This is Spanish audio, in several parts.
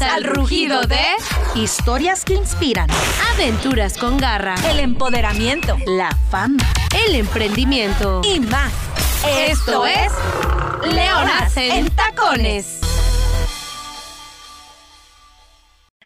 Bienvenidos al rugido de Historias que inspiran. Aventuras con garra, El empoderamiento. La fama. el emprendimiento. Y más. Esto es Leonas en Tacones.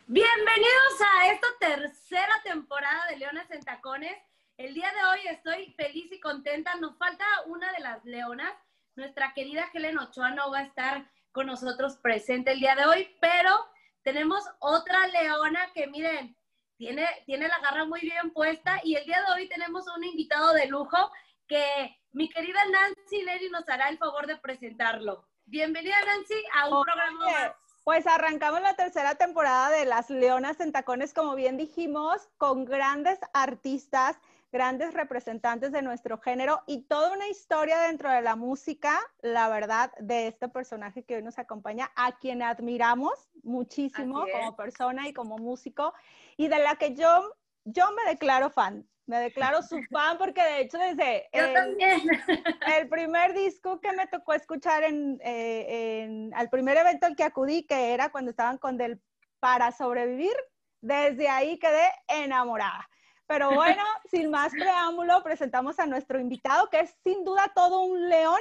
Bienvenidos a esta tercera temporada de Leonas en Tacones. El día de hoy estoy feliz y contenta. Nos falta una de las leonas. Nuestra querida Helen Ochoa no va a estar con nosotros presente el día de hoy, pero tenemos otra leona que miren, tiene, tiene la garra muy bien puesta y el día de hoy tenemos un invitado de lujo que mi querida Nancy Neri nos hará el favor de presentarlo. Bienvenida Nancy a un Oye, programa más. Pues arrancamos la tercera temporada de Las Leonas en Tacones, como bien dijimos, con grandes artistas, grandes representantes de nuestro género y toda una historia dentro de la música, la verdad, de este personaje que hoy nos acompaña, a quien admiramos muchísimo como persona y como músico, y de la que yo, yo me declaro fan. Me declaro su fan porque de hecho desde el primer disco que me tocó escuchar en, eh, en- al primer evento al que acudí, que era cuando estaban con Del Para Sobrevivir, desde ahí quedé enamorada. Pero bueno, sin más preámbulo, presentamos a nuestro invitado, que es sin duda todo un león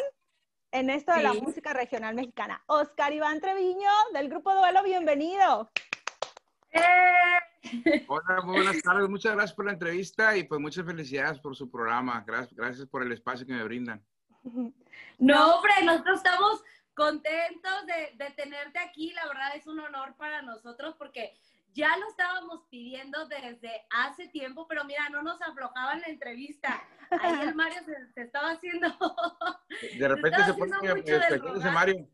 en esto de la Sí. música regional mexicana. Oscar Iván Treviño, del Grupo Duelo, bienvenido. Eh, Hola, muy buenas tardes. Muchas gracias por la entrevista y pues muchas felicidades por su programa. Gracias, gracias por el espacio que me brindan. No, hombre, nosotros estamos contentos de, de tenerte aquí. La verdad es un honor para nosotros porque ya lo estábamos pidiendo desde hace tiempo, pero mira, no nos aflojaban la entrevista. Ahí el Mario se, se estaba haciendo, De repente estaba se pone mucho del rogar. ese Mario.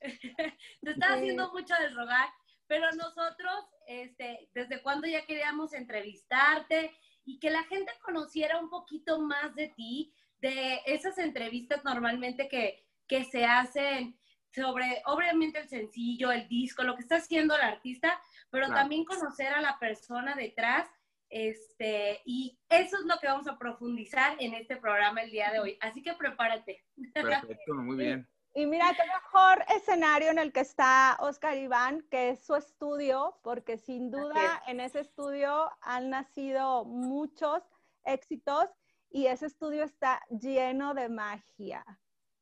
se estaba Sí. haciendo mucho del rogar, pero nosotros, este, desde cuando ya queríamos entrevistarte y que la gente conociera un poquito más de ti, de esas entrevistas normalmente que, que se hacen sobre, obviamente, el sencillo, el disco, lo que está haciendo el artista, pero Claro. también conocer a la persona detrás. Este, y eso es lo que vamos a profundizar en este programa el día de hoy. Así que prepárate. Perfecto, muy bien. Y mira, qué mejor escenario en el que está Oscar Iván, que es su estudio, porque sin duda en ese estudio han nacido muchos éxitos y ese estudio está lleno de magia.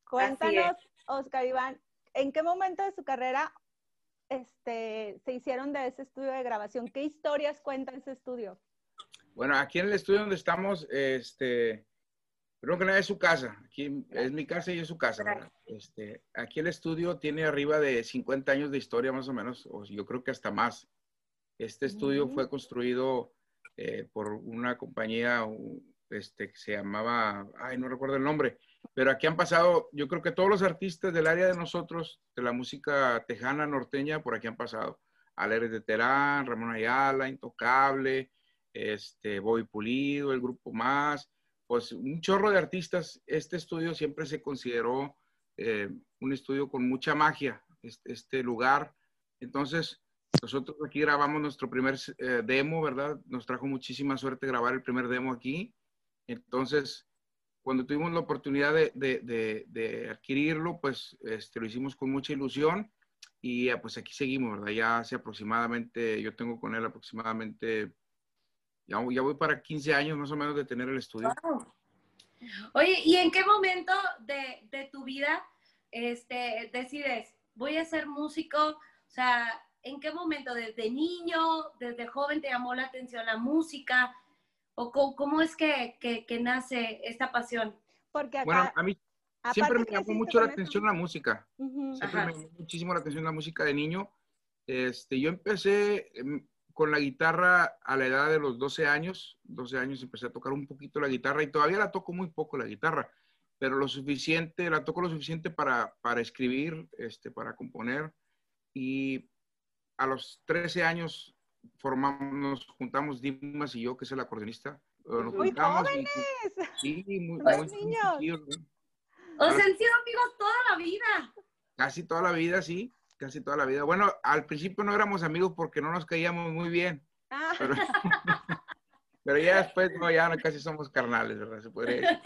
Cuéntanos, Oscar Iván, ¿en qué momento de su carrera este, se hicieron de ese estudio de grabación? ¿Qué historias cuenta ese estudio? Bueno, aquí en el estudio donde estamos, este, creo que nada es su casa. Aquí es mi casa y es su casa. ¿verdad? Este, aquí el estudio tiene arriba de 50 años de historia más o menos, o yo creo que hasta más. Este estudio Ujú. fue construido eh, por una compañía u- este, que se llamaba, ay, no recuerdo el nombre, pero aquí han pasado, yo creo que todos los artistas del área de nosotros, de la música tejana, norteña, por aquí han pasado. Alegres de Terán, Ramón Ayala, Intocable, este, Bobby Pulido, el grupo Más, pues un chorro de artistas. Este estudio siempre se consideró eh, un estudio con mucha magia, este, este lugar. Entonces, nosotros aquí grabamos nuestro primer eh, demo, ¿verdad? Nos trajo muchísima suerte grabar el primer demo aquí. Entonces, cuando tuvimos la oportunidad de, de- de- de adquirirlo, pues este, lo hicimos con mucha ilusión y eh, pues aquí seguimos, ¿verdad? Ya hace aproximadamente, yo tengo con él aproximadamente, ya, ya voy para 15 años más o menos de tener el estudio. Oye, ¿y en qué momento de tu vida este, decides, voy a ser músico? O sea, ¿en qué momento? ¿Desde niño, desde joven te llamó la atención la música? ¿O cómo, cómo es que, que- que nace esta pasión? Porque acá, Bueno, a mí siempre me llamó mucho la atención la música. Ujú. Siempre Ajá. me llamó muchísimo la atención la música de niño. Este, yo empecé em, con la guitarra a la edad de los 12 años. 12 años empecé a tocar un poquito la guitarra y todavía la toco muy poco la guitarra, pero lo suficiente, la toco lo suficiente para, para escribir, este, para componer. Y a los 13 años formamos, nos juntamos Dimas y yo, que es el acordeonista. eh, Nos Muy juntamos y- jóvenes. sí, muy, Los muy- muy niños. chiquillos, ¿no? O sea, han sido amigos toda la vida. Casi toda la vida, sí, casi toda la vida. Bueno, al principio no éramos amigos porque no nos caíamos muy bien, Ah, pero, pero ya después, no, ya casi somos carnales, ¿verdad? Se podría decir.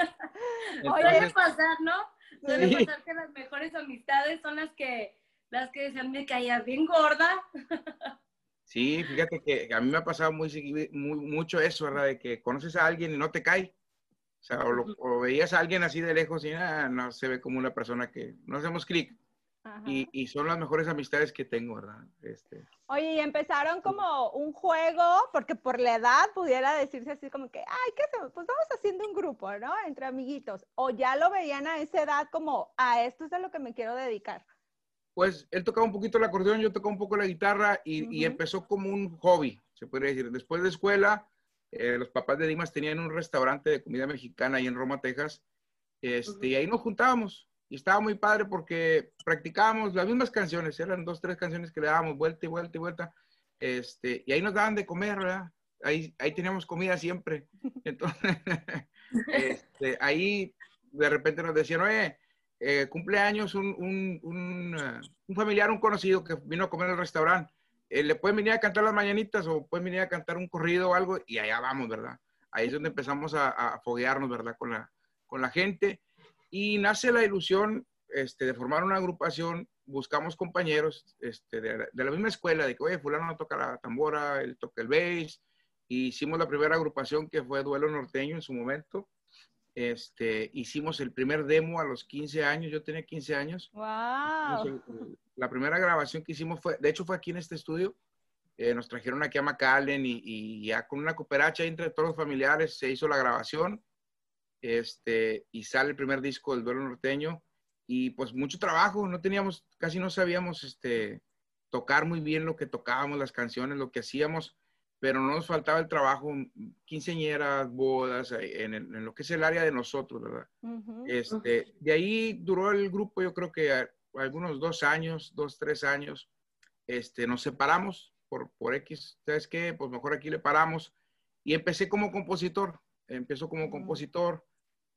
Entonces, pasar, ¿no? Suele Sí. pasar que las mejores amistades son las que, las que decían, me caías bien gorda. Sí, fíjate que a mí me ha pasado muy, muy, mucho eso, ¿verdad? De que conoces a alguien y no te cae. O sea, o, veías a alguien así de lejos y ah, no se ve como una persona que no hacemos clic. Y, y, son las mejores amistades que tengo, ¿verdad? Este. Oye, y empezaron como un juego, porque por la edad pudiera decirse así como que, ay, ¿qué hacemos? Pues vamos haciendo un grupo, ¿no? Entre amiguitos. O ya lo veían a esa edad como, a esto es a lo que me quiero dedicar. Pues él tocaba un poquito el acordeón, yo tocaba un poco la guitarra y, y empezó como un hobby, se podría decir. Después de escuela, eh, los papás de Dimas tenían un restaurante de comida mexicana ahí en Roma, Texas. Este, Y ahí nos juntábamos y estaba muy padre porque practicábamos las mismas canciones, eran dos, tres canciones que le dábamos vuelta y vuelta y vuelta, este, y ahí nos daban de comer, ¿verdad? Ahí, ahí teníamos comida siempre. Entonces, este, ahí de repente nos decían, oye, eh, cumpleaños un, un, familiar, un conocido que vino a comer al restaurante, eh, le pueden venir a cantar las mañanitas o pueden venir a cantar un corrido o algo, y allá vamos, ¿verdad? Ahí es donde empezamos a, foguearnos, ¿verdad? Con la, gente y nace la ilusión este, de formar una agrupación, buscamos compañeros este, de, la misma escuela, de que, oye, fulano toca la tambora, él toca el bass, y hicimos la primera agrupación que fue Duelo Norteño en su momento. Este, hicimos el primer demo a los 15 años, yo tenía 15 años. ¡Wow! la primera grabación que hicimos fue, de hecho fue aquí en este estudio, eh, nos trajeron aquí a McAllen y, y, ya con una cooperacha entre todos los familiares se hizo la grabación este, y sale el primer disco del duelo norteño, y pues mucho trabajo, no teníamos, casi no sabíamos este, tocar muy bien lo que tocábamos, las canciones, lo que hacíamos, pero no nos faltaba el trabajo, quinceñeras, bodas, en, en lo que es el área de nosotros, ¿verdad? este, de ahí duró el grupo, yo creo que algunos dos años, dos, tres años, este, nos separamos por, por X, ¿sabes qué? Pues mejor aquí le paramos, y empecé como compositor, empezó como compositor,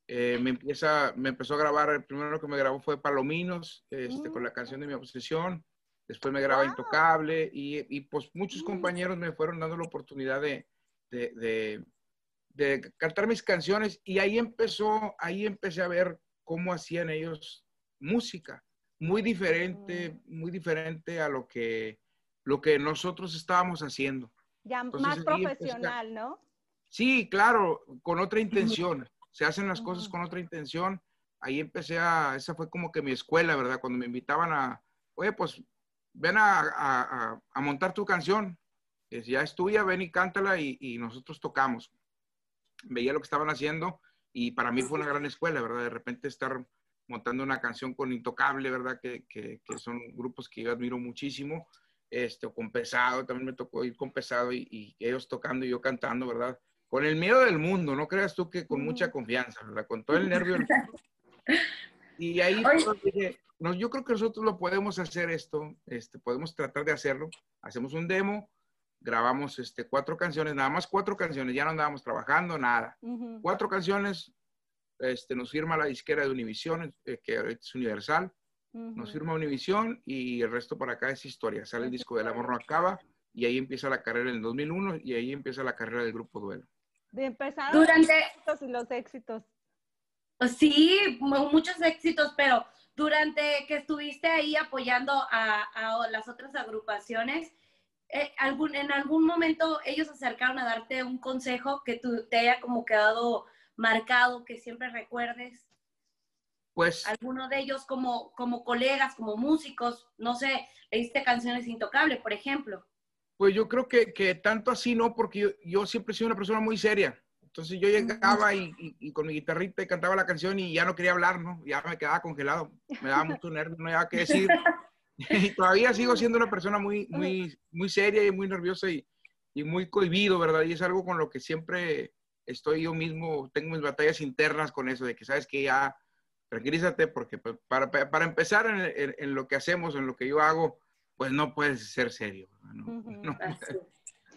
eh, me, empieza, me empezó a grabar, el primero que me grabó fue Palominos, este, con la canción de mi obsesión. Después me graba Intocable y, y, pues muchos compañeros me fueron dando la oportunidad de, de, de, de, cantar mis canciones y ahí empezó, ahí empecé a ver cómo hacían ellos música, muy diferente, muy diferente a lo que, lo que nosotros estábamos haciendo. Ya más profesional, ¿no? Sí, claro, con otra intención se hacen las cosas con otra intención. Ahí empecé a, esa fue como que mi escuela, ¿verdad? Cuando me invitaban a, oye, pues ven a, a, a montar tu canción, es, ya es tuya, ven y cántala y, y, nosotros tocamos. Veía lo que estaban haciendo y para mí fue una gran escuela, ¿verdad? De repente estar montando una canción con Intocable, ¿verdad? Que, que, que son grupos que yo admiro muchísimo. Este, con Pesado, también me tocó ir con Pesado y, y ellos tocando y yo cantando, ¿verdad? con el miedo del mundo, no creas tú que con mucha confianza, ¿verdad? Con todo el nervio. y ahí dije, no, yo creo que nosotros lo podemos hacer esto, este, podemos tratar de hacerlo. Hacemos un demo, grabamos este, cuatro canciones, nada más cuatro canciones, ya no andábamos trabajando, nada. Cuatro canciones, este, nos firma la disquera de Univision, eh, que es Universal, nos firma Univision y el resto para acá es historia. Sale el disco del amor no acaba y ahí empieza la carrera en el 2001 y ahí empieza la carrera del grupo Duelo. De empezar durante los éxitos y los éxitos. Sí, muchos éxitos, pero durante que estuviste ahí apoyando a, a las otras agrupaciones, eh, algún, en algún momento ellos se acercaron a darte un consejo que tú, te haya como quedado marcado, que siempre recuerdes. Pues. Alguno de ellos como, como colegas, como músicos, no sé, leíste canciones intocables, por ejemplo. Pues yo creo que, que tanto así no, porque yo, yo, siempre he sido una persona muy seria. Entonces yo llegaba y, y, y, con mi guitarrita y cantaba la canción y ya no quería hablar, ¿no? Ya me quedaba congelado, me daba mucho nervio, no había qué decir. y todavía sigo siendo una persona muy, muy, muy seria y muy nerviosa y, y muy cohibido, ¿verdad? Y es algo con lo que siempre estoy yo mismo, tengo mis batallas internas con eso, de que sabes que ya tranquilízate, porque para, para empezar en, en, en, lo que hacemos, en lo que yo hago, pues no puedes ser serio. ¿no? Uh -huh. no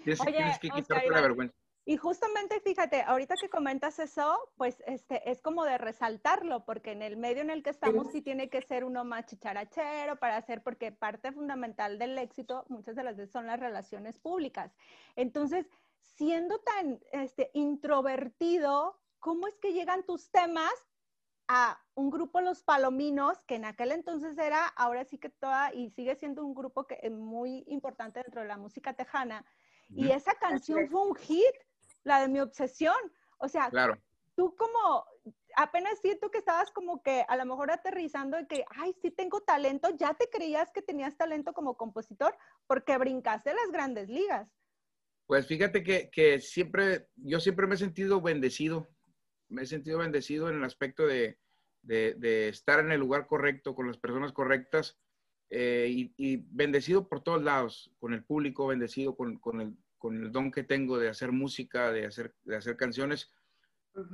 tienes, Oye, tienes, que quitarte Oscar, la vergüenza. Y justamente, fíjate, ahorita que comentas eso, pues este, es como de resaltarlo, porque en el medio en el que estamos sí, tiene que ser uno más chicharachero para hacer, porque parte fundamental del éxito muchas de las veces son las relaciones públicas. Entonces, siendo tan este, introvertido, ¿cómo es que llegan tus temas a un grupo Los Palominos, que en aquel entonces era, ahora sí que toda, y sigue siendo un grupo que es muy importante dentro de la música tejana. Y esa canción fue un hit, la de mi obsesión. O sea, Claro. tú como, apenas siento que estabas como que a lo mejor aterrizando de que, ay, sí tengo talento, ya te creías que tenías talento como compositor porque brincaste las grandes ligas. Pues fíjate que, que siempre, yo siempre me he sentido bendecido. Me he sentido bendecido en el aspecto de, de- de estar en el lugar correcto, con las personas correctas, eh, y, y bendecido por todos lados, con el público, bendecido con, con el, con el don que tengo de hacer música, de hacer, de hacer canciones.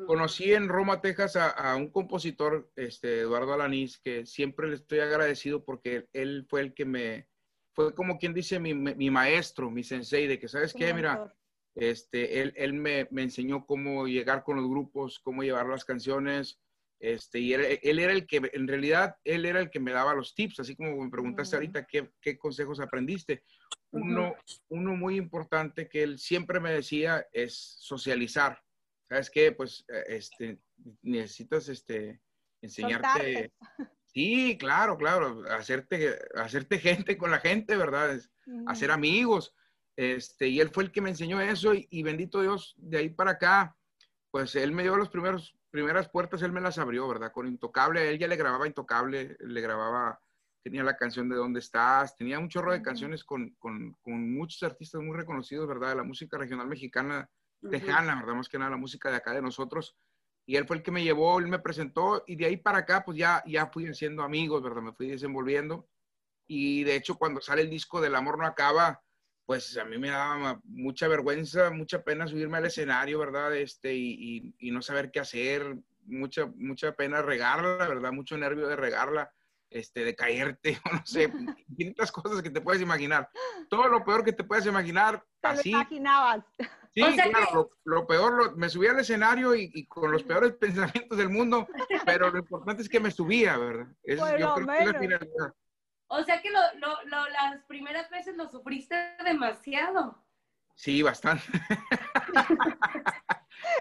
Conocí en Roma, Texas, a, a un compositor, este, Eduardo Alanís, que siempre le estoy agradecido porque él fue el que me, fue como quien dice mi, mi maestro, mi sensei, de que, ¿sabes qué? Mira, este, él, él me, me enseñó cómo llegar con los grupos, cómo llevar las canciones, este, y él, él era el que, en realidad, él era el que me daba los tips, así como me preguntaste Ujú. ahorita qué, qué consejos aprendiste. Uno, uno muy importante que él siempre me decía es socializar. ¿Sabes qué? Pues, eh, este, necesitas, este, enseñarte. Soltarte. Sí, claro, claro, hacerte, hacerte gente con la gente, ¿verdad? Es- hacer amigos. Este, y él fue el que me enseñó eso y, y bendito Dios, de ahí para acá, pues él me dio las primeros, primeras puertas, él me las abrió, ¿verdad? Con Intocable, él ya le grababa Intocable, le grababa, tenía la canción de ¿Dónde estás? Tenía un chorro de canciones con, con, con muchos artistas muy reconocidos, ¿verdad? De la música regional mexicana, tejana, ¿verdad? Más que nada la música de acá de nosotros. Y él fue el que me llevó, él me presentó y de ahí para acá, pues ya, ya fui haciendo amigos, ¿verdad? Me fui desenvolviendo. Y de hecho, cuando sale el disco del amor no acaba, pues a mí me daba mucha vergüenza, mucha pena subirme al escenario, ¿verdad? Este, y, y- y no saber qué hacer, mucha, mucha pena regarla, ¿verdad? Mucho nervio de regarla, este, de caerte, o no sé, infinitas cosas que te puedes imaginar. Todo lo peor que te puedes imaginar, Te lo así, imaginabas. Sí, O sea claro, que- lo, lo peor, lo- me subí al escenario y, y con los peores pensamientos del mundo, pero lo importante es que me subía, ¿verdad? Eso Por yo lo creo que es la menos. finalidad. O sea que lo, lo, lo- las primeras veces lo sufriste demasiado. Sí, bastante.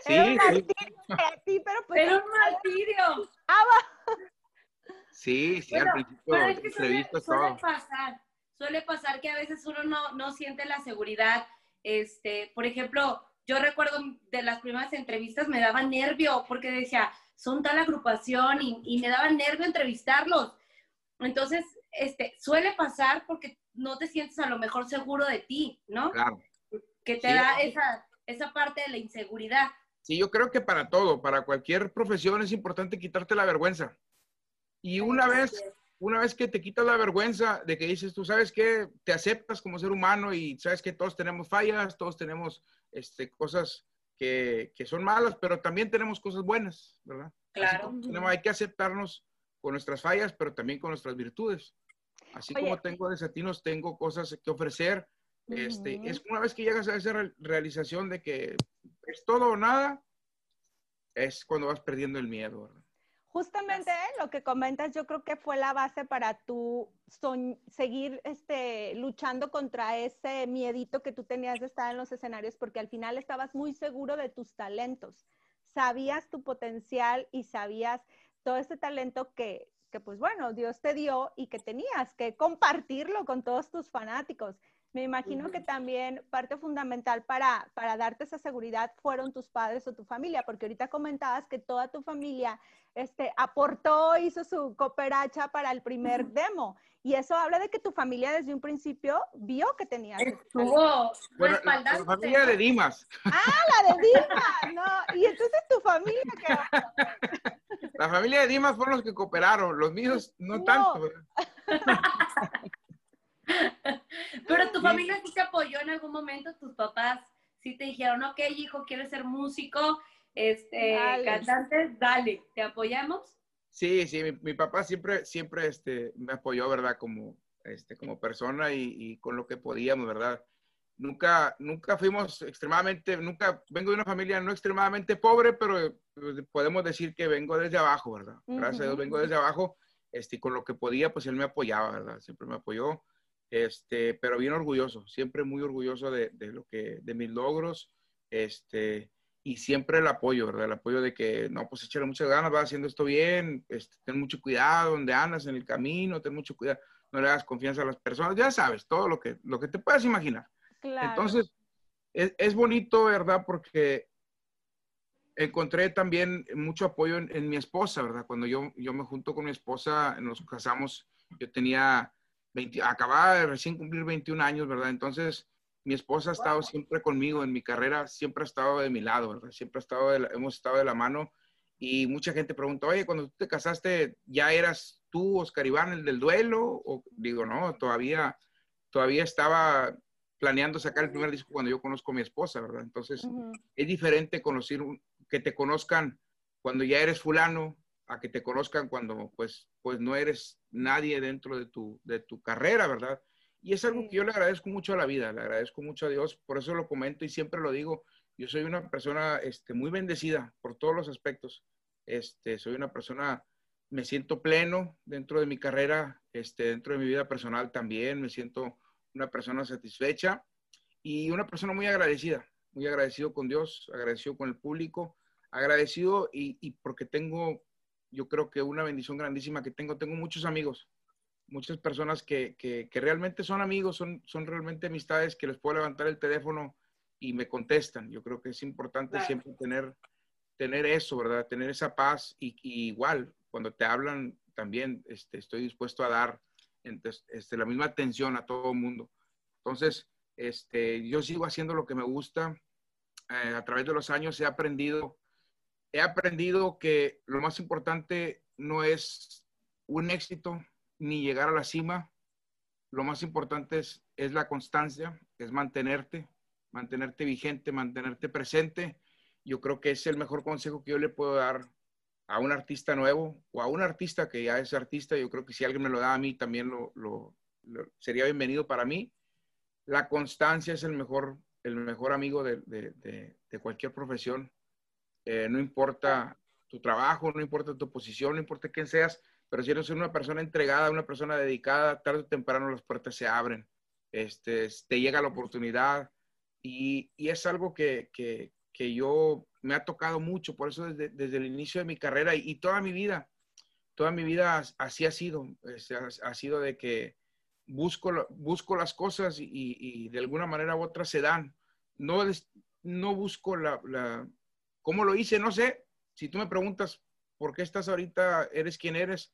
sí, Era un sí, martirio para ti, pero pues Pero un martirio. sí, sí, Bueno, al principio, Pero es que suele, entrevistas, suele todo. pasar, suele pasar que a veces uno no, no siente la seguridad. Este, por ejemplo, yo recuerdo de las primeras entrevistas me daba nervio porque decía, son tal agrupación y, y me daba nervio entrevistarlos. Entonces, este, suele pasar porque no te sientes a lo mejor seguro de ti, ¿no? Claro. Que te Sí. da esa, esa parte de la inseguridad. Sí, yo creo que para todo, para cualquier profesión es importante quitarte la vergüenza. Y una vez, una vez que te quitas la vergüenza de que dices, tú sabes que te aceptas como ser humano y sabes que todos tenemos fallas, todos tenemos este, cosas que, que son malas, pero también tenemos cosas buenas, ¿verdad? Claro. tenemos- hay que aceptarnos con nuestras fallas, pero también con nuestras virtudes. Así Oye. como tengo desatinos, tengo cosas que ofrecer. Este. Es una vez que llegas a esa re- realización de que es todo o nada, es cuando vas perdiendo el miedo. ¿verdad? Justamente lo que comentas, yo creo que fue la base para tú seguir este, luchando contra ese miedito que tú tenías de estar en los escenarios, porque al final estabas muy seguro de tus talentos. Sabías tu potencial y sabías todo este talento que, que, pues bueno, Dios te dio y que tenías que compartirlo con todos tus fanáticos. Me imagino que también parte fundamental para, para darte esa seguridad fueron tus padres o tu familia, porque ahorita comentabas que toda tu familia este, aportó, hizo su cooperacha para el primer demo. Y eso habla de que tu familia desde un principio vio que tenías. Estuvo Bueno, la, la familia de Dimas, la de Dima, no. Y entonces tu familia que la familia de Dimas fueron los que cooperaron, los míos no, No. tanto. ¿verdad? Pero tu familia sí te apoyó en algún momento, tus papás sí te dijeron, ok, hijo, quieres ser músico, este, Dale. cantante, dale, ¿te apoyamos? Sí, sí, mi, mi papá siempre, siempre este, me apoyó, ¿verdad? Como, este, como persona y, y con lo que podíamos, ¿verdad? Nunca, nunca fuimos extremadamente, nunca, vengo de una familia no extremadamente pobre, pero eh, podemos decir que vengo desde abajo, ¿verdad? Gracias a Dios vengo desde abajo, este, con lo que podía, pues él me apoyaba, ¿verdad? Siempre me apoyó, este, pero bien orgulloso, siempre muy orgulloso de, de lo que, de mis logros, este, y siempre el apoyo, ¿verdad? El apoyo de que, no, pues échale muchas ganas, vas haciendo esto bien, este, ten mucho cuidado donde andas en el camino, ten mucho cuidado, no le das confianza a las personas, ya sabes, todo lo que, lo que te puedas imaginar. Entonces, es, es, bonito, ¿verdad? Porque encontré también mucho apoyo en, mi esposa, ¿verdad? Cuando yo, yo me junto con mi esposa, nos casamos, yo tenía 20, acababa de recién cumplir 21 años, ¿verdad? Entonces, mi esposa ha estado siempre conmigo en mi carrera, siempre ha estado de mi lado, ¿verdad? Siempre ha estado hemos estado de la mano y mucha gente pregunta, oye, cuando tú te casaste, ¿ya eras tú, Oscar Iván, el del duelo? O digo, no, todavía, todavía estaba planeando sacar el primer disco cuando yo conozco a mi esposa, ¿verdad? Entonces, es diferente conocer, que te conozcan cuando ya eres fulano, a que te conozcan cuando, pues, pues no eres nadie dentro de tu, de tu carrera, ¿verdad? Y es algo que yo le agradezco mucho a la vida, le agradezco mucho a Dios, por eso lo comento y siempre lo digo. Yo soy una persona este, muy bendecida por todos los aspectos. Este, soy una persona, me siento pleno dentro de mi carrera, este, dentro de mi vida personal también, me siento una persona satisfecha y una persona muy agradecida, muy agradecido con Dios, agradecido con el público, agradecido y, y porque tengo, yo creo que una bendición grandísima que tengo, tengo muchos amigos, muchas personas que, que, que, realmente son amigos, son, son realmente amistades que les puedo levantar el teléfono y me contestan. Yo creo que es importante siempre tener, tener eso, ¿verdad? Tener esa paz y, igual, cuando te hablan, también este, estoy dispuesto a dar este, la misma atención a todo el mundo. Entonces, este, yo sigo haciendo lo que me gusta. Eh, a través de los años he aprendido, he aprendido que lo más importante no es un éxito, ni llegar a la cima. Lo más importante es, es la constancia, es mantenerte, mantenerte vigente, mantenerte presente. Yo creo que es el mejor consejo que yo le puedo dar a un artista nuevo o a un artista que ya es artista. Yo creo que si alguien me lo da a mí, también lo, lo, sería bienvenido para mí. La constancia es el mejor, el mejor amigo de, de, de, cualquier profesión. Eh, no importa tu trabajo, no importa tu posición, no importa quién seas, pero si eres una persona entregada, una persona dedicada, tarde o temprano las puertas se abren, este, te llega la oportunidad y, y es algo que, que, que, yo me ha tocado mucho, por eso desde, desde el inicio de mi carrera y, toda mi vida, toda mi vida así ha sido, este, ha, sido de que busco, busco las cosas y, y, de alguna manera u otra se dan. No, no busco la, la, ¿cómo lo hice? No sé. Si tú me preguntas, ¿por qué estás ahorita, eres quien eres?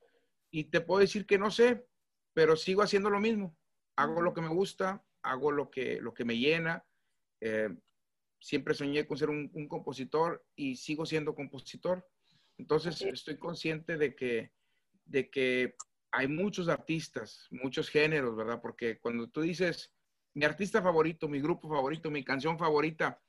Y te puedo decir que no sé, pero sigo haciendo lo mismo. Hago lo que me gusta, hago lo que, lo que me llena. Eh, siempre soñé con ser un, compositor y sigo siendo compositor. Entonces estoy consciente de que, de que hay muchos artistas, muchos géneros, ¿verdad? Porque cuando tú dices mi artista favorito, mi grupo favorito, mi canción favorita,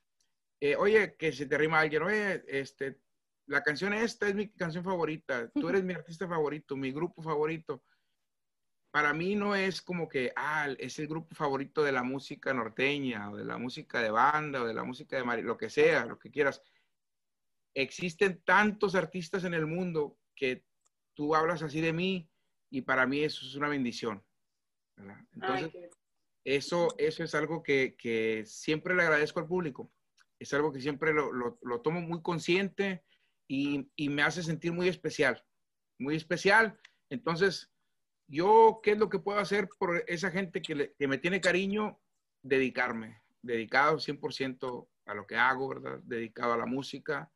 eh, oye, que se te rima alguien, oye, este, la canción esta es mi canción favorita, tú eres mi artista favorito, mi grupo favorito. Para mí no es como que, ah, es el grupo favorito de la música norteña o de la música de banda o de la música de Mari, lo que sea, lo que quieras. Existen tantos artistas en el mundo que tú hablas así de mí y para mí eso es una bendición. Entonces, eso, eso es algo que, que, siempre le agradezco al público. Es algo que siempre lo, lo, lo tomo muy consciente y, me hace sentir muy especial, muy especial. Entonces, yo, ¿qué es lo que puedo hacer por esa gente que, me tiene cariño? Dedicarme, dedicado 100% a lo que hago, ¿verdad? Dedicado a la música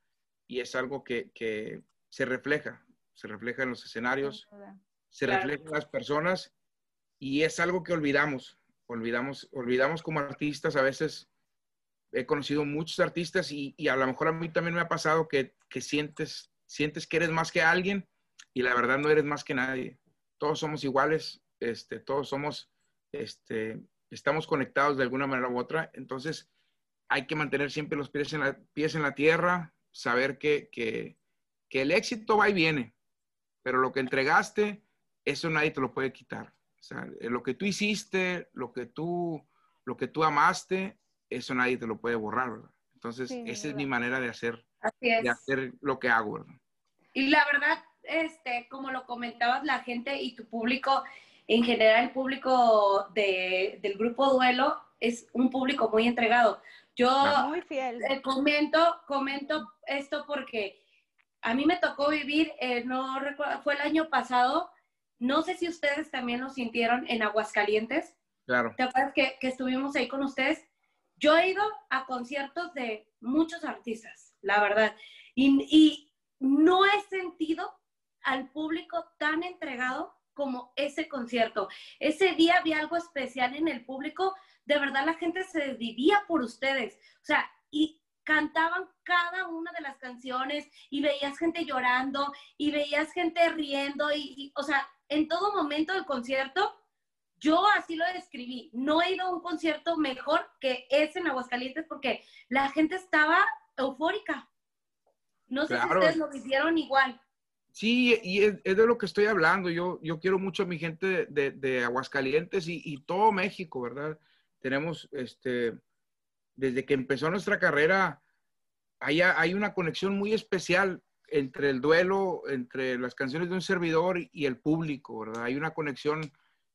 y es algo que, se refleja, se refleja en los escenarios, se refleja en las personas y es algo que olvidamos, olvidamos, olvidamos como artistas a veces he conocido muchos artistas y, y, a lo mejor a mí también me ha pasado que, que, sientes, sientes que eres más que alguien y la verdad no eres más que nadie. Todos somos iguales, este, todos somos, este, estamos conectados de alguna manera u otra. Entonces hay que mantener siempre los pies en la, pies en la tierra, saber que, que, que el éxito va y viene, pero lo que entregaste, eso nadie te lo puede quitar. O sea, lo que tú hiciste, lo que tú, lo que tú amaste, eso nadie te lo puede borrar, ¿verdad? Entonces, esa es mi manera de hacer, de hacer lo que hago, ¿verdad? Y la verdad, este, como lo comentabas, la gente y tu público, en general el público de, del grupo Duelo, es un público muy entregado. Yo Muy fiel. eh, comento, comento esto porque a mí me tocó vivir, eh, no recuerdo, fue el año pasado, no sé si ustedes también lo sintieron en Aguascalientes. Claro. ¿Te acuerdas que, que estuvimos ahí con ustedes? Yo he ido a conciertos de muchos artistas, la verdad, y, y no he sentido al público tan entregado como ese concierto. Ese día había algo especial en el público, de verdad la gente se vivía por ustedes, o sea, y cantaban cada una de las canciones y veías gente llorando y veías gente riendo y, y, o sea, en todo momento del concierto yo así lo describí. No he ido a un concierto mejor que ese en Aguascalientes porque la gente estaba eufórica. No sé Claro. si ustedes lo vivieron igual. Sí, y es, de lo que estoy hablando. Yo, yo quiero mucho a mi gente de, Aguascalientes y, todo México, ¿verdad? Tenemos, este, desde que empezó nuestra carrera, hay, hay una conexión muy especial entre el duelo, entre las canciones de un servidor y, y el público, ¿verdad? Hay una conexión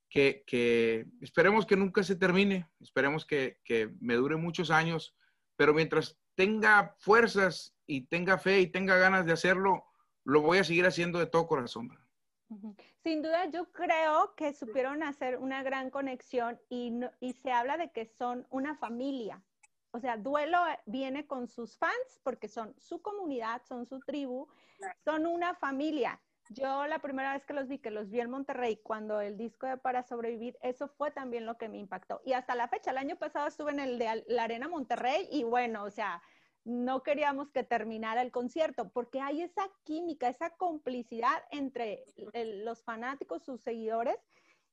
que, que esperemos que nunca se termine, esperemos que, que me dure muchos años, pero mientras tenga fuerzas y tenga fe y tenga ganas de hacerlo, lo voy a seguir haciendo de todo corazón. Sin duda, yo creo que supieron hacer una gran conexión y, se habla de que son una familia. O sea, Duelo eh, viene con sus fans porque son su comunidad, son su tribu, son una familia. Yo la primera vez que los vi, que los vi en Monterrey, cuando el disco de Para Sobrevivir, eso fue también lo que me impactó. Y hasta la fecha, el año pasado estuve en el de la Arena Monterrey y bueno, o sea, no queríamos que terminara el concierto, porque hay esa química, esa complicidad entre los fanáticos, sus seguidores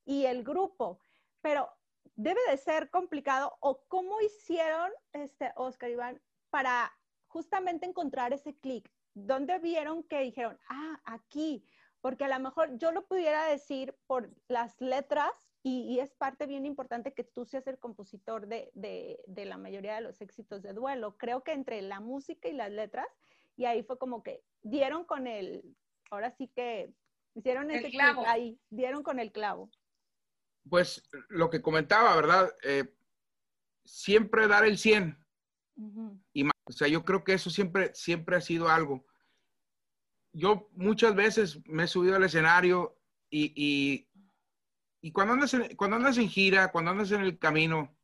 y el grupo. Pero debe de ser complicado, o cómo hicieron, este, Oscar Iván, para justamente encontrar ese clic. ¿Dónde vieron que dijeron, ah, aquí? Porque a lo mejor yo lo pudiera decir por las letras y, y es parte bien importante que tú seas el compositor de, de- de la mayoría de los éxitos de duelo. Creo que entre la música y las letras, y ahí fue como que dieron con el, ahora sí que hicieron El ese clavo. ahí, dieron con el clavo. Pues lo que comentaba, ¿verdad? Eh, siempre dar el 100 Ujú. y más. O sea, yo creo que eso siempre, siempre ha sido algo. Yo muchas veces me he subido al escenario y, y, y cuando, andas en, cuando andas en gira, cuando andas en el camino,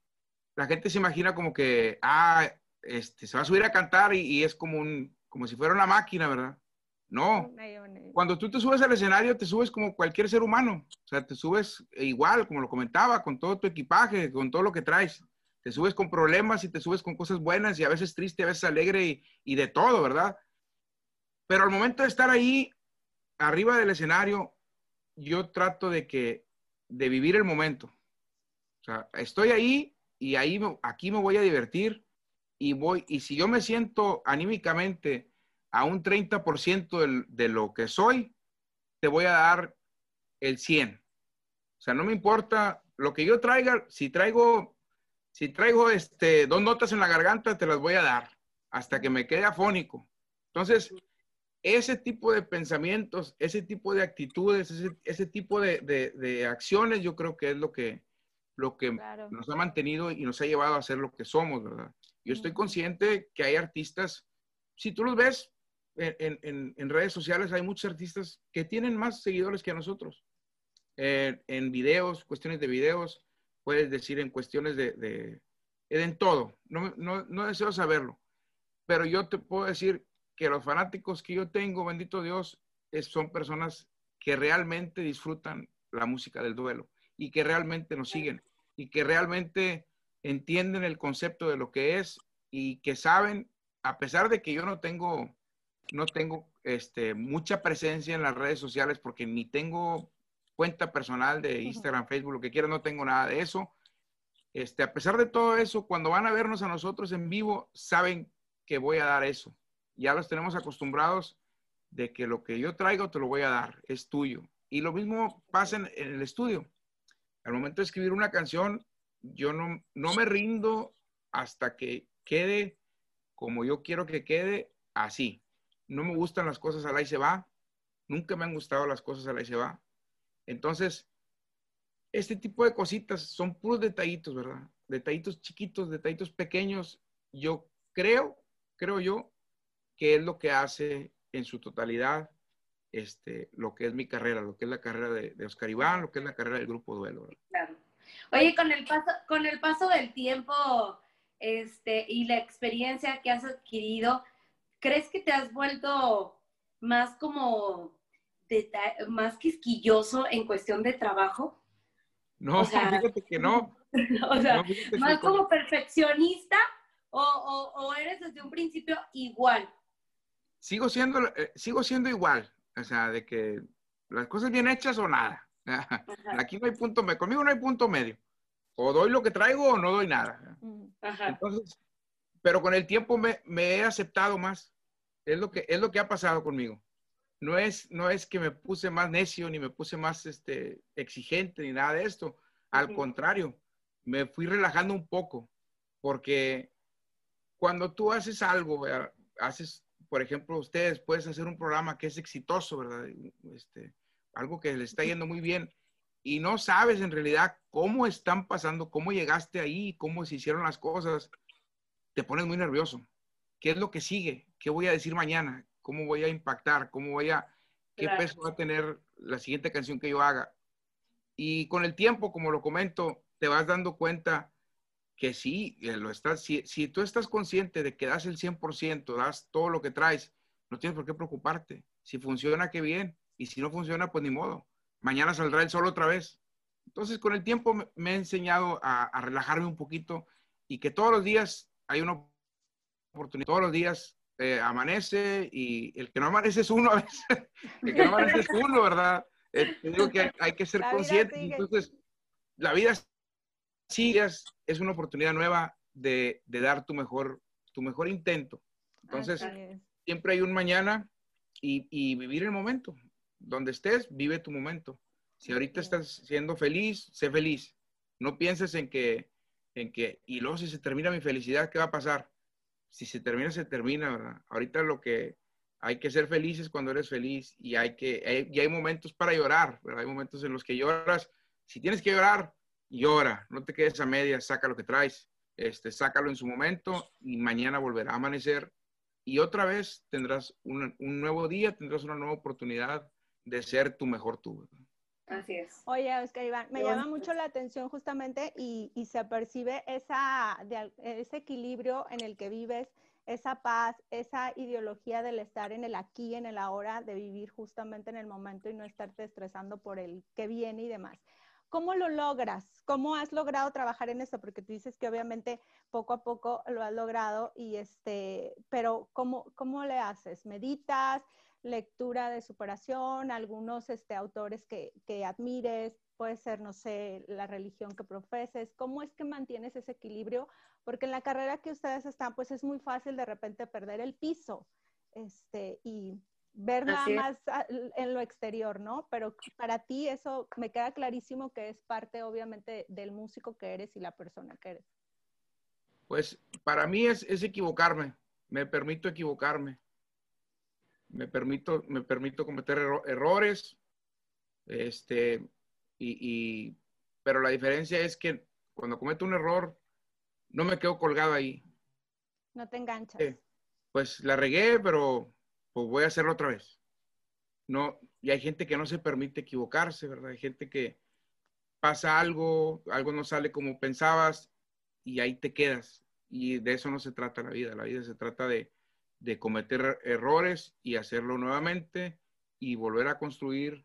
la gente se imagina como que, ah, este, se va a subir a cantar y, y es como, un, como si fuera una máquina, ¿verdad? No, cuando tú te subes al escenario, te subes como cualquier ser humano. O sea, te subes igual, como lo comentaba, con todo tu equipaje, con todo lo que traes. Te subes con problemas y te subes con cosas buenas y a veces triste, a veces alegre y, y de todo, ¿verdad? Pero al momento de estar ahí, arriba del escenario, yo trato de que, de vivir el momento. O sea, estoy ahí y ahí, aquí me voy a divertir y voy, y si yo me siento anímicamente a un 30% del- de lo que soy, te voy a dar el 100. O sea, no me importa lo que yo traiga, si traigo, si traigo este, dos notas en la garganta, te las voy a dar hasta que me quede afónico. Entonces, ese tipo de pensamientos, ese tipo de actitudes, ese, ese tipo de, de- de acciones, yo creo que es lo que, lo que Claro. nos ha mantenido y nos ha llevado a ser lo que somos, ¿verdad? Yo estoy consciente que hay artistas, si tú los ves en, en- en- en redes sociales, hay muchos artistas que tienen más seguidores que nosotros. Eh, en videos, cuestiones de videos, puedes decir en cuestiones de, de- en todo. No, no, no deseo saberlo, pero yo te puedo decir que los fanáticos que yo tengo, bendito Dios, es- son personas que realmente disfrutan la música del duelo y que realmente nos siguen y que realmente entienden el concepto de lo que es y que saben, a pesar de que yo no tengo, no tengo este, mucha presencia en las redes sociales porque ni tengo cuenta personal de Instagram, Facebook, lo que quiera, no tengo nada de eso. Este, a pesar de todo eso, cuando van a vernos a nosotros en vivo, saben que voy a dar eso. Ya los tenemos acostumbrados de que lo que yo traigo te lo voy a dar, es tuyo. Y lo mismo pasa en, el estudio. Al momento de escribir una canción, yo no, no me rindo hasta que quede como yo quiero que quede así. No me gustan las cosas al ahí se va. Nunca me han gustado las cosas al ahí se va. Entonces, este tipo de cositas son puros detallitos, ¿verdad? Detallitos chiquitos, detallitos pequeños yo creo, creo yo, que es lo que hace en su totalidad este, lo que es mi carrera, lo que es la carrera de, Oscar Iván, lo que es la carrera del Grupo Duelo. Claro. Oye, con el paso, con el paso del tiempo este, y la experiencia que has adquirido, ¿crees que te has vuelto más como más quisquilloso en cuestión de trabajo? No, fíjate que no. o sea, más como perfeccionista o, eres desde un principio igual. Sigo siendo, eh, sigo siendo igual, o sea, de que las cosas bien hechas o nada. Aquí no hay punto medio, conmigo no hay punto medio. O doy lo que traigo o no doy nada. Entonces, pero con el tiempo me, me, he aceptado más. Es lo, que, es lo que ha pasado conmigo. No es, no es que me puse más necio ni me puse más este, exigente ni nada de esto. Al contrario, me fui relajando un poco porque cuando tú haces algo, haces, por ejemplo, ustedes puedes hacer un programa que es exitoso, ¿verdad? Este, algo que le está yendo muy bien y no sabes en realidad cómo están pasando, cómo llegaste ahí, cómo se hicieron las cosas, te pones muy nervioso. ¿Qué es lo que sigue? ¿Qué voy a decir mañana? ¿Cómo voy a impactar? ¿Cómo voy a, qué peso va a tener la siguiente canción que yo haga? Y con el tiempo, como lo comento, te vas dando cuenta que sí, eh, lo estás, si, si tú estás consciente de que das el 100%, das todo lo que traes, no tienes por qué preocuparte. Si funciona, qué bien. Y si no funciona, pues ni modo mañana saldrá el sol otra vez. Entonces, con el tiempo me, he enseñado a, relajarme un poquito y que todos los días hay una oportunidad. Todos los días eh, amanece y el que no amanece es uno a veces. el que no amanece es uno, ¿verdad? Eh, digo que hay, que ser consciente. Entonces, la vida sigue, es una oportunidad nueva de, dar tu mejor, tu mejor intento. Entonces, siempre hay un mañana y, y vivir el momento donde estés, vive tu momento. Si ahorita estás siendo feliz, sé feliz. No pienses en que, en que, y luego si se termina mi felicidad, ¿qué va a pasar? Si se termina, se termina, ¿verdad? Ahorita lo que hay que ser felices cuando eres feliz y hay que, hay, y hay momentos para llorar, ¿verdad? Hay momentos en los que lloras. Si tienes que llorar, llora. No te quedes a medias, saca lo que traes. Este, sácalo en su momento y mañana volverá a amanecer y otra vez tendrás un, un nuevo día, tendrás una nueva oportunidad de ser tu mejor tú. Así es. Oye, Oscar Iván, me llama mucho la atención justamente y, y se percibe esa, ese equilibrio en el que vives, esa paz, esa ideología del estar en el aquí, en el ahora, de vivir justamente en el momento y no estarte estresando por el que viene y demás. ¿Cómo lo logras? ¿Cómo has logrado trabajar en eso? Porque tú dices que obviamente poco a poco lo has logrado y este, pero ¿cómo, cómo le haces? ¿Meditas? lectura de superación, algunos este, autores que, que, admires, puede ser, no sé, la religión que profeses, ¿cómo es que mantienes ese equilibrio? Porque en la carrera que ustedes están, pues es muy fácil de repente perder el piso este, y ver nada más en lo exterior, ¿no? Pero para ti eso me queda clarísimo que es parte obviamente del músico que eres y la persona que eres. Pues para mí es, es equivocarme, me permito equivocarme me permito, me permito cometer errores, este, y, pero la diferencia es que cuando cometo un error, no me quedo colgado ahí. No te enganchas. pues la regué, pero pues voy a hacerlo otra vez. No, y hay gente que no se permite equivocarse, ¿verdad? Hay gente que pasa algo, algo no sale como pensabas y ahí te quedas. Y de eso no se trata la vida. La vida se trata de, de cometer errores y hacerlo nuevamente y volver a construir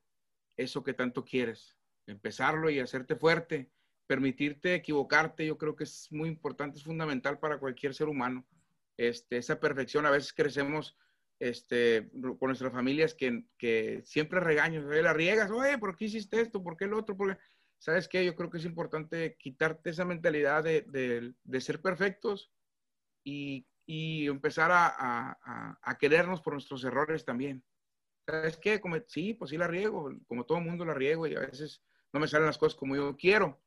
eso que tanto quieres. Empezarlo y hacerte fuerte, permitirte equivocarte, yo creo que es muy importante, es fundamental para cualquier ser humano. Este, esa perfección, a veces crecemos este, con nuestras familias que, que siempre regaños, la riegas, oye, ¿por qué hiciste esto? ¿Por qué el otro? ¿Sabes qué? Yo creo que es importante quitarte esa mentalidad de, de, de ser perfectos y y empezar a, querernos por nuestros errores también. ¿Sabes qué? Como, sí, pues sí la riego, como todo mundo la riego y a veces no me salen las cosas como yo quiero,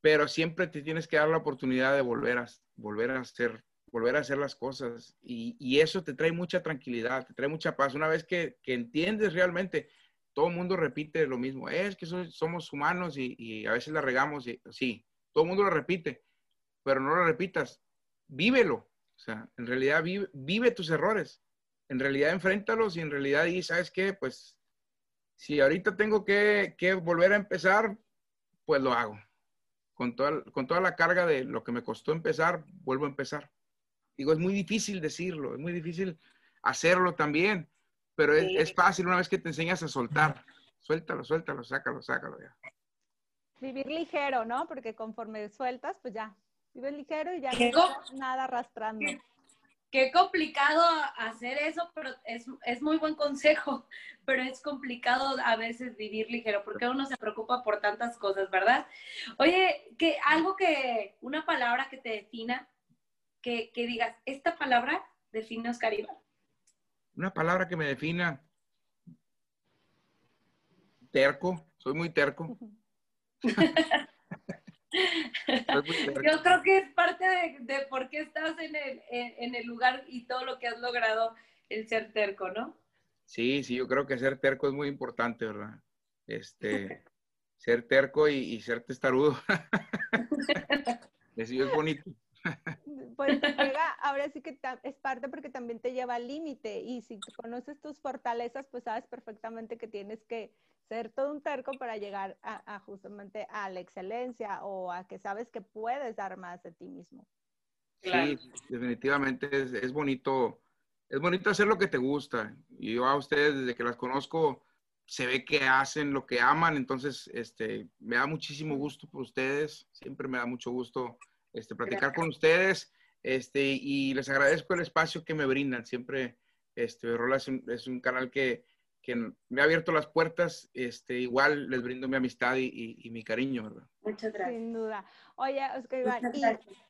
pero siempre te tienes que dar la oportunidad de volver a, volver a hacer volver a hacer las cosas y, eso te trae mucha tranquilidad, te trae mucha paz. Una vez que, entiendes realmente, todo el mundo repite lo mismo, es que somos humanos y, y, a veces la regamos, y, sí, todo el mundo lo repite, pero no lo repitas, vívelo. O sea, en realidad vive, vive tus errores. En realidad enfréntalos y en realidad y sabes qué, pues si ahorita tengo que, que volver a empezar, pues lo hago. Con toda, con toda la carga de lo que me costó empezar, vuelvo a empezar. Digo, es muy difícil decirlo, es muy difícil hacerlo también, pero es, es fácil una vez que te enseñas a soltar. Suéltalo, suéltalo, sácalo, sácalo ya. Vivir ligero, ¿no? Porque conforme sueltas, pues ya, vives ligero y ya ¿Qué no nada arrastrando. ¿Qué? Qué complicado hacer eso, pero es, es muy buen consejo, pero es complicado a veces vivir ligero, porque uno se preocupa por tantas cosas, ¿verdad? Oye, que algo que, una palabra que te defina, que, que digas, esta palabra define a Oscar Iván. Una palabra que me defina. Terco, soy muy terco. Yo creo que es parte de, de por qué estás en el, en, en el lugar y todo lo que has logrado el ser terco, ¿no? Sí, sí, yo creo que ser terco es muy importante, ¿verdad? Este, ser terco y, y ser testarudo. Eso es bonito. Pues llega, ahora sí que es parte porque también te lleva al límite y si conoces tus fortalezas, pues sabes perfectamente que tienes que ser todo un terco para llegar a, a justamente a la excelencia o a que sabes que puedes dar más de ti mismo. Claro. Sí, definitivamente es, es bonito, es bonito hacer lo que te gusta. Y yo a ustedes, desde que las conozco, se ve que hacen lo que aman, entonces este, me da muchísimo gusto por ustedes, siempre me da mucho gusto este, platicar con ustedes este, y les agradezco el espacio que me brindan. Siempre, este, Rola es un, es un canal que, que me ha abierto las puertas, este, igual les brindo mi amistad y, y- y mi cariño, ¿verdad? Muchas gracias. Sin duda. Oye, Oscar Iván,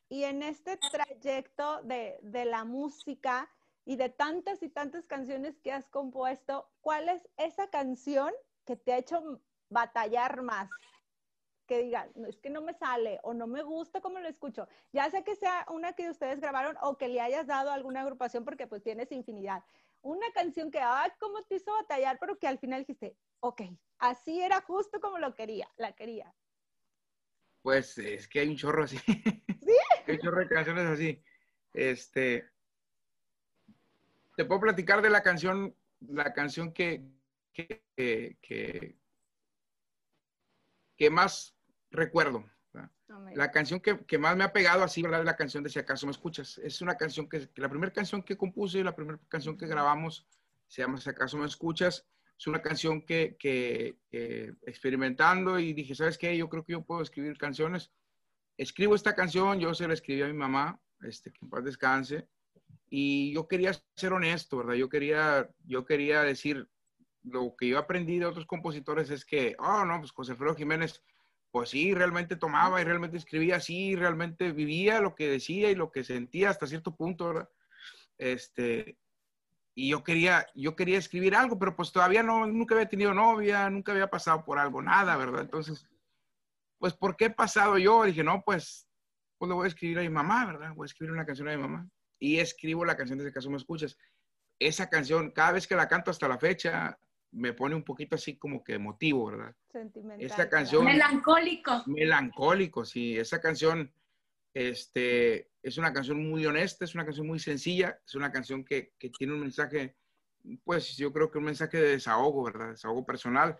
y, y en este trayecto de, de la música y de tantas y tantas canciones que has compuesto, ¿cuál es esa canción que te ha hecho batallar más? Que digas, no, es que no me sale o no me gusta cómo lo escucho. Ya sea que sea una que ustedes grabaron o que le hayas dado a alguna agrupación porque pues tienes infinidad. Una canción que, ay, cómo te hizo batallar, pero que al final dijiste, ok, así era justo como lo quería, la quería. Pues es que hay un chorro así. hay un chorro de canciones así. Este. Te puedo platicar de la canción, la canción que, que, que- que más recuerdo. La canción que, que más me ha pegado así, ¿verdad? Es la canción de Si acaso me escuchas. Es una canción que, que la primera canción que compuse y la primera canción que grabamos se llama Si acaso me escuchas. Es una canción que, que, que experimentando y dije, ¿sabes qué? Yo creo que yo puedo escribir canciones. Escribo esta canción, yo se la escribí a mi mamá, este, que en paz descanse. Y yo quería ser honesto, ¿verdad? Yo quería, yo quería decir, lo que yo aprendí de otros compositores es que, oh, no, pues José Alfredo Jiménez, pues sí, realmente tomaba y realmente escribía así, realmente vivía lo que decía y lo que sentía hasta cierto punto, ¿verdad? Este, y yo quería, yo quería escribir algo, pero pues todavía no, nunca había tenido novia, nunca había pasado por algo, nada, ¿verdad? Entonces, pues, ¿por qué he pasado yo? Dije, no, pues, pues le voy a escribir a mi mamá, ¿verdad? Voy a escribir una canción a mi mamá. Y escribo la canción de ese caso me escuchas. Esa canción, cada vez que la canto hasta la fecha, me pone un poquito así como que emotivo, ¿verdad? Sentimental. Esta canción- Melancólico. Melancólico, sí. Esa canción, este, es una canción muy honesta, es una canción muy sencilla, es una canción que, que tiene un mensaje, pues yo creo que un mensaje de desahogo, ¿verdad? Desahogo personal.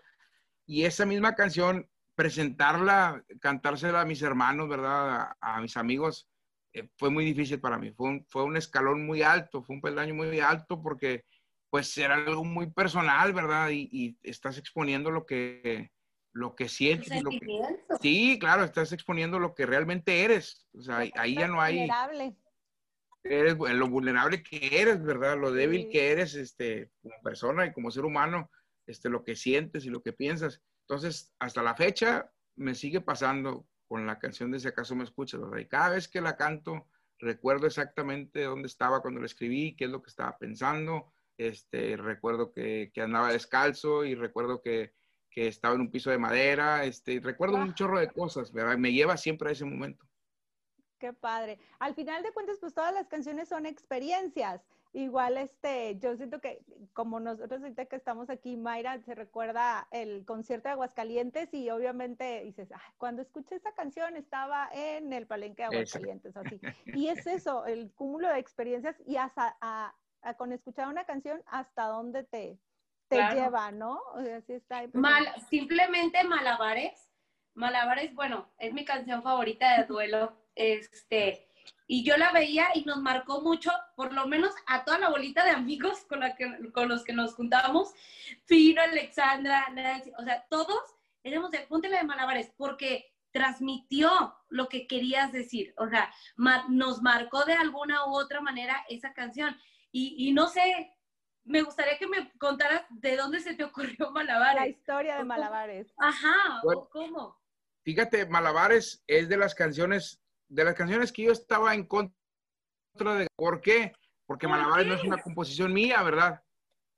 Y esa misma canción, presentarla, cantársela a mis hermanos, ¿verdad? A, a mis amigos, eh, fue muy difícil para mí. Fue un, fue un escalón muy alto, fue un peldaño muy alto porque pues era algo muy personal, ¿verdad? Y, y estás exponiendo lo que, lo que sientes. lo que-. Sí, claro, estás exponiendo lo que realmente eres. O sea, ahí- ahí ya no hay, Vulnerable. eres lo vulnerable que eres, ¿verdad? Lo débil Sí. que eres, este, como persona y como ser humano, este, lo que sientes y lo que piensas. Entonces, hasta la fecha me sigue pasando con la canción de Si acaso me escuchas, ¿verdad? Y cada vez que la canto, recuerdo exactamente dónde estaba cuando la escribí, qué es lo que estaba pensando. Este, recuerdo que, que andaba descalzo y recuerdo que, que estaba en un piso de madera. Este, recuerdo un chorro de cosas, ¿verdad? Me lleva siempre a ese momento. Qué padre. Al final de cuentas, pues todas las canciones son experiencias. Igual, este, yo siento que como nosotros ahorita que estamos aquí, Mayra, se recuerda el concierto de Aguascalientes y obviamente dices, cuando escuché esa canción estaba en el palenque de Aguascalientes, así. Y es eso, el cúmulo de experiencias y hasta con escuchar una canción, hasta dónde te, te lleva, ¿no? O sea, así está. Mal, simplemente Malabares. Malabares, bueno, es mi canción favorita de duelo. Este, y yo la veía y nos marcó mucho, por lo menos a toda la bolita de amigos con, la que, con los que nos juntábamos, Fino, Alexandra, Nancy, o sea, todos éramos de Póntela de Malabares, porque transmitió lo que querías decir, o sea, nos marcó de alguna u otra manera esa canción. Y, y, no sé, me gustaría que me contaras de dónde se te ocurrió Malabares. La historia de Malabares. Ajá, ¿o ¿cómo? Fíjate, Malabares es de las canciones de las canciones que yo estaba en contra de... ¿Por qué? Porque Malabares no es una composición mía, ¿verdad?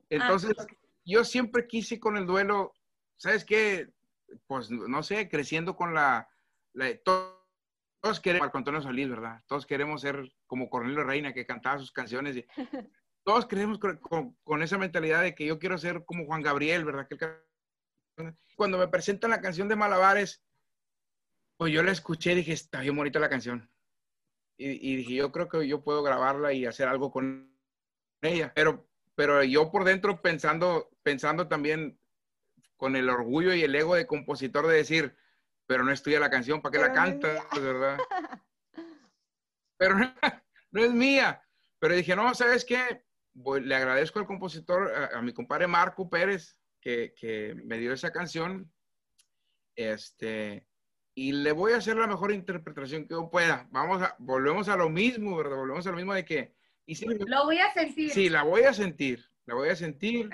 Entonces, ah, yo siempre quise con el duelo, ¿sabes qué? Pues, no sé, creciendo con la... todos, queremos, Marco Antonio Solís, ¿verdad? Todos queremos ser como Cornelio Reina, que cantaba sus canciones. Y, todos queremos con, con, esa mentalidad de que yo quiero ser como Juan Gabriel, ¿verdad? cuando me presentan la canción de Malabares, pues yo la escuché y dije, está bien bonita la canción. Y, dije, yo creo que yo puedo grabarla y hacer algo con ella. Pero, pero yo por dentro pensando, pensando también con el orgullo y el ego de compositor de decir, pero no estudia la canción, ¿para qué la canta? ¿verdad? pero no, es mía. Pero dije, no, ¿sabes qué? le agradezco al compositor, a, a mi compadre Marco Pérez, que, que, me dio esa canción. Este, y le voy a hacer la mejor interpretación que yo pueda. Vamos a, volvemos a lo mismo, ¿verdad? Volvemos a lo mismo de que... Y lo voy a sentir. Sí, la voy a sentir, la voy a sentir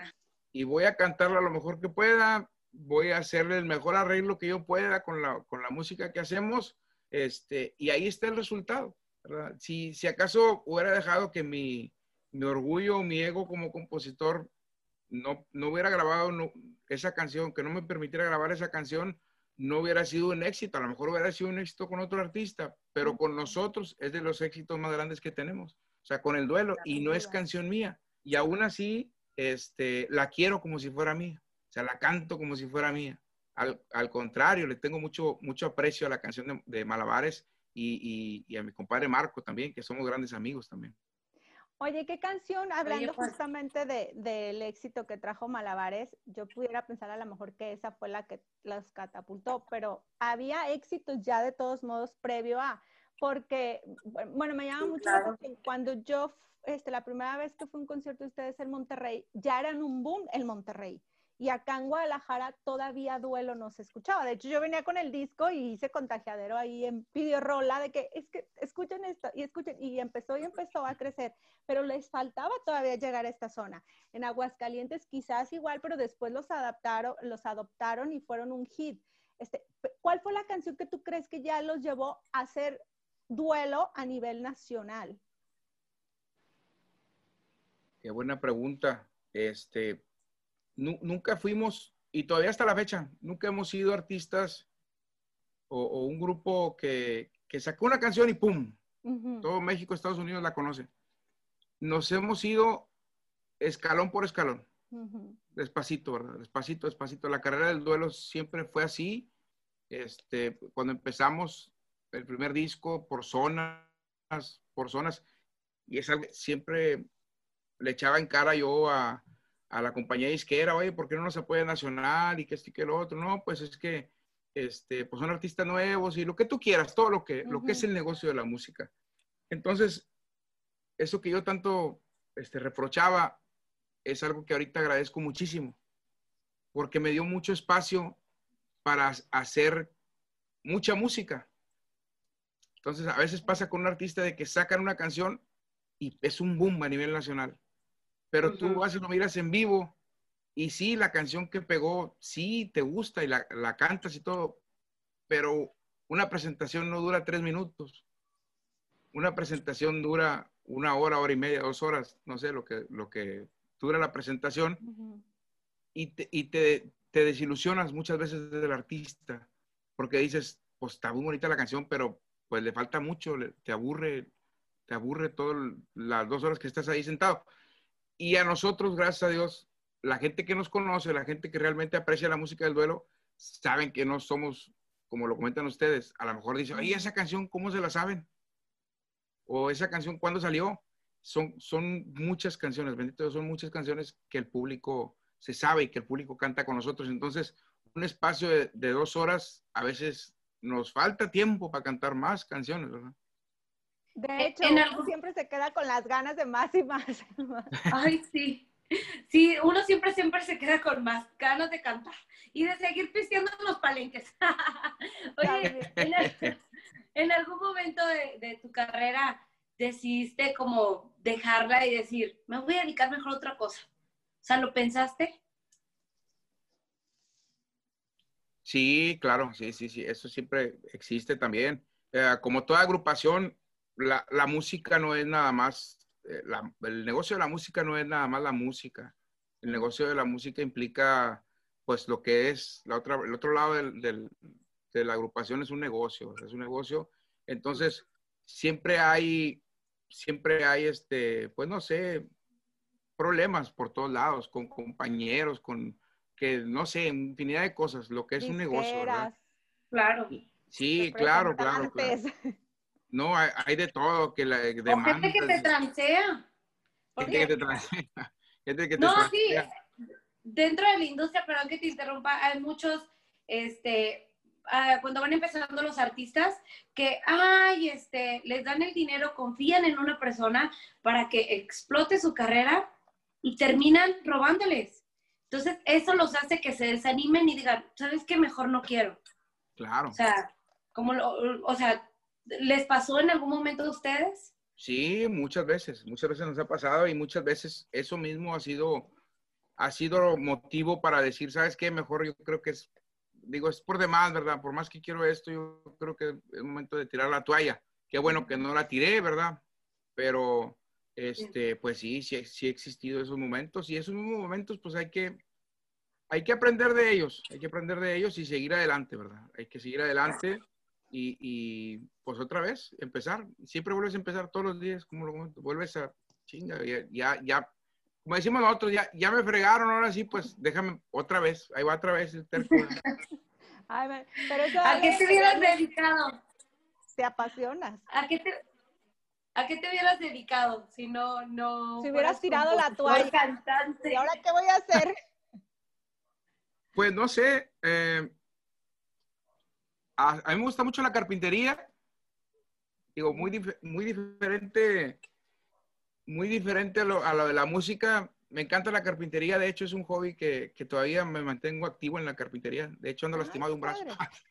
y voy a cantarla lo mejor que pueda, voy a hacerle el mejor arreglo que yo pueda con la, con la música que hacemos, este, y ahí está el resultado, ¿verdad? Si, si acaso hubiera dejado que mi, mi orgullo, mi ego como compositor no, no hubiera grabado esa canción, que no me permitiera grabar esa canción, no hubiera sido un éxito, a lo mejor hubiera sido un éxito con otro artista, pero con nosotros es de los éxitos más grandes que tenemos, o sea, con el duelo, y no es canción mía, y aún así, este, la quiero como si fuera mía, o sea, la canto como si fuera mía. Al, contrario, le tengo mucho, mucho aprecio a la canción de, Malabares y, y a mi compadre Marco también, que somos grandes amigos también. Oye, ¿qué canción, hablando pues justamente del éxito que trajo Malabares, yo pudiera pensar a lo mejor que esa fue la que las catapultó, pero había éxitos ya de todos modos previo a, porque, bueno, me llama mucho la atención, cuando yo, este, la primera vez que fue un concierto de ustedes en Monterrey, ya eran un boom el Monterrey y acá en Guadalajara todavía duelo no se escuchaba. De hecho, yo venía con el disco y hice contagiadero ahí en rola de que es que escuchen esto y escuchen y empezó y empezó a crecer, pero les faltaba todavía llegar a esta zona. En Aguascalientes quizás igual, pero después los adaptaron, los adoptaron y fueron un hit. Este, ¿cuál fue la canción que tú crees que ya los llevó a hacer duelo a nivel nacional? Qué buena pregunta. Este, nunca fuimos, y todavía hasta la fecha, nunca hemos sido artistas o, un grupo que, que, sacó una canción y ¡pum! Todo México, Estados Unidos la conoce. Nos hemos ido escalón por escalón. Despacito, ¿verdad? Despacito, despacito. La carrera del duelo siempre fue así. Este, cuando empezamos el primer disco por zonas, por zonas, y es algo que siempre le echaba en cara yo a, a la compañía disquera, oye, ¿por qué no nos apoya nacional y que esto y que lo otro? No, pues es que este, pues son artistas nuevos y lo que tú quieras, todo lo que, lo que es el negocio de la música. Entonces, eso que yo tanto este, reprochaba es algo que ahorita agradezco muchísimo, porque me dio mucho espacio para hacer mucha música. Entonces, a veces pasa con un artista de que sacan una canción y es un boom a nivel nacional pero tú vas y lo miras en vivo y sí, la canción que pegó, sí, te gusta y la, la, cantas y todo, pero una presentación no dura tres minutos. Una presentación dura una hora, hora y media, dos horas, no sé, lo que, lo que dura la presentación. Y, te, y te, te, desilusionas muchas veces del artista, porque dices, pues está muy bonita la canción, pero pues le falta mucho, te aburre te aburre todas las dos horas que estás ahí sentado. Y a nosotros, gracias a Dios, la gente que nos conoce, la gente que realmente aprecia la música del duelo, saben que no somos, como lo comentan ustedes, a lo mejor dicen, oye, esa canción, ¿cómo se la saben? O esa canción, ¿cuándo salió? Son, son muchas canciones, bendito Dios, son muchas canciones que el público se sabe y que el público canta con nosotros. Entonces, un espacio de, de dos horas, a veces nos falta tiempo para cantar más canciones, ¿verdad? De hecho, En uno algún- siempre se queda con las ganas de más y más. Ay, sí. Sí, uno siempre, siempre se queda con más ganas de cantar y de seguir pisteando los palenques. Oye, en algún momento de, de tu carrera decidiste como dejarla y decir, me voy a dedicar mejor a otra cosa. O sea, ¿lo pensaste? Sí, claro, sí, sí, sí, eso siempre existe también. Eh, como toda agrupación, la, la música no es nada más, eh, la- el negocio de la música no es nada más la música. El negocio de la música implica, pues, lo que es la otra, el otro lado del, del- de la agrupación es un negocio, es un negocio. Entonces, siempre hay, siempre hay, este, pues, no sé, problemas por todos lados, con compañeros, con que no sé, infinidad de cosas, lo que es un negocio, ¿verdad? Claro. Sí, claro, claro, claro. No, hay, hay de todo, que la O gente que te transea. gente que te transea, gente que te No, sí, dentro de la industria, perdón que te interrumpa, hay muchos, este, ah, cuando van empezando los artistas, que, ay, este, les dan el dinero, confían en una persona para que explote su carrera y terminan robándoles. Entonces, eso los hace que se desanimen y digan, ¿sabes qué? Mejor no quiero. Claro. O sea, como lo, o sea, ¿les pasó en algún momento a ustedes? Sí, muchas veces, muchas veces nos ha pasado y muchas veces eso mismo ha sido, ha sido motivo para decir, ¿sabes qué? Mejor yo creo que es, digo, es por demás, ¿verdad? Por más que quiero esto, yo creo que es momento de tirar la toalla. Qué bueno que no la tiré, ¿verdad? Pero, este, pues sí, sí, sí ha existido esos momentos y esos mismos momentos, pues hay que, hay que aprender de ellos, hay que aprender de ellos y seguir adelante, ¿verdad? Hay que seguir adelante y, y, pues otra vez empezar. Siempre vuelves a empezar todos los días, como lo comento, vuelves a chinga, ya, ya, ya, como decimos nosotros, ya, ya me fregaron, ahora sí, pues déjame otra vez, ahí va otra vez el terco. Ay, pero eso ¿A qué te hubieras dedicado? te apasionas. ¿A qué te, a qué te hubieras dedicado si no, no Si hubieras tirado la toalla. cantante? ¿Y ahora qué voy a hacer? Pues no sé, eh, a, a mí me gusta mucho la carpintería, digo, muy, dif- muy diferente, muy diferente a lo, a lo de la música. Me encanta la carpintería, de hecho es un hobby que, que todavía me mantengo activo en la carpintería. De hecho ando Ay, lastimado de un brazo.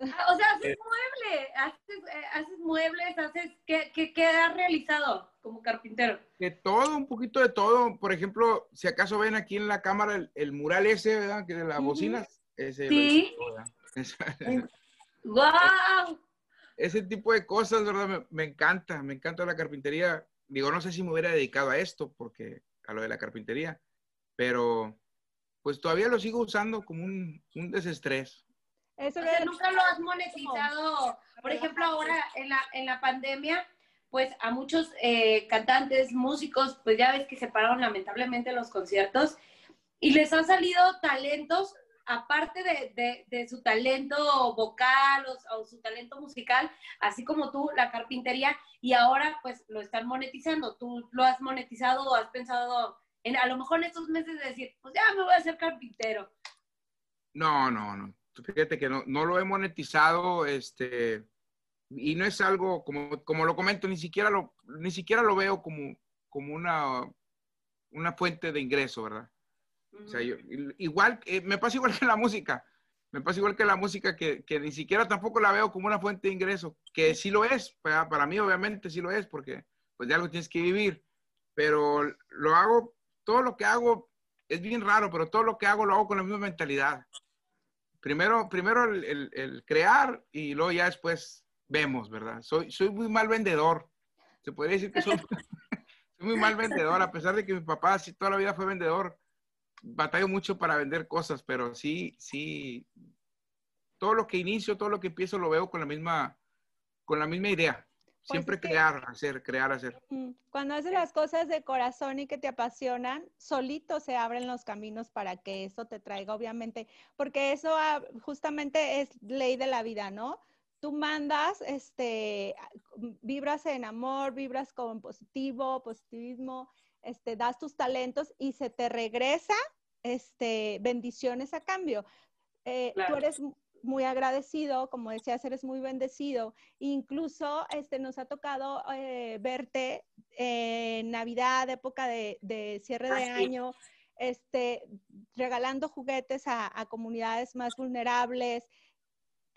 Ah, O sea, haces muebles, haces, eh, haces muebles, haces, ¿qué, qué, qué has realizado como carpintero? De todo, un poquito de todo. Por ejemplo, si acaso ven aquí en la cámara el, el mural ese, ¿verdad? Que de las Ujú. bocinas. Ese, lo Sí. hice yo, ¿verdad? ¡Wow! ese tipo de cosas, ¿verdad? Me, me encanta, me encanta la carpintería. Digo, no sé si me hubiera dedicado a esto, porque a lo de la carpintería, pero pues todavía lo sigo usando como un, un desestrés. Eso O sea, nunca lo has monetizado. Por ejemplo, ahora en la, en la pandemia, pues a muchos eh, cantantes, músicos, pues ya ves que se pararon lamentablemente los conciertos y les han salido talentos, aparte de, de- su talento vocal o, o su talento musical, así como tú, la carpintería, y ahora pues lo están monetizando. ¿Tú lo has monetizado o has pensado en, a lo mejor en estos meses de decir, pues ya me voy a hacer carpintero? No, no, no. Fíjate que no, no lo he monetizado, este, y no es algo, como, como lo comento, ni siquiera lo, ni siquiera lo veo como, como una, una fuente de ingreso, ¿verdad? O sea, yo, igual, eh, me pasa igual que la música. Me pasa igual que la música, que, que ni siquiera tampoco la veo como una fuente de ingreso, que sí lo es, para, para mí obviamente sí lo es, porque pues de algo tienes que vivir, pero lo hago, todo lo que hago es bien raro, pero todo lo que hago lo hago con la misma mentalidad. Primero, primero el, el- el crear y luego ya después vemos, ¿verdad? Soy, soy muy mal vendedor. Se podría decir que soy, soy muy mal vendedor, a pesar de que mi papá sí toda la vida fue vendedor batallo mucho para vender cosas, pero sí, sí, todo lo que inicio, todo lo que empiezo lo veo con la misma, con la misma idea. Siempre crear, hacer, crear, hacer. Cuando haces las cosas de corazón y que te apasionan, solito se abren los caminos para que eso te traiga, obviamente, porque eso ah, justamente es ley de la vida, ¿no? Tú mandas, este, vibras en amor, vibras con positivo, positivismo, este, das tus talentos y se te regresa, este, bendiciones a cambio. Eh, tú eres muy agradecido, como decías, eres muy bendecido. Incluso este, nos ha tocado eh, verte en Navidad, época de, cierre de año, este, regalando juguetes a, comunidades más vulnerables,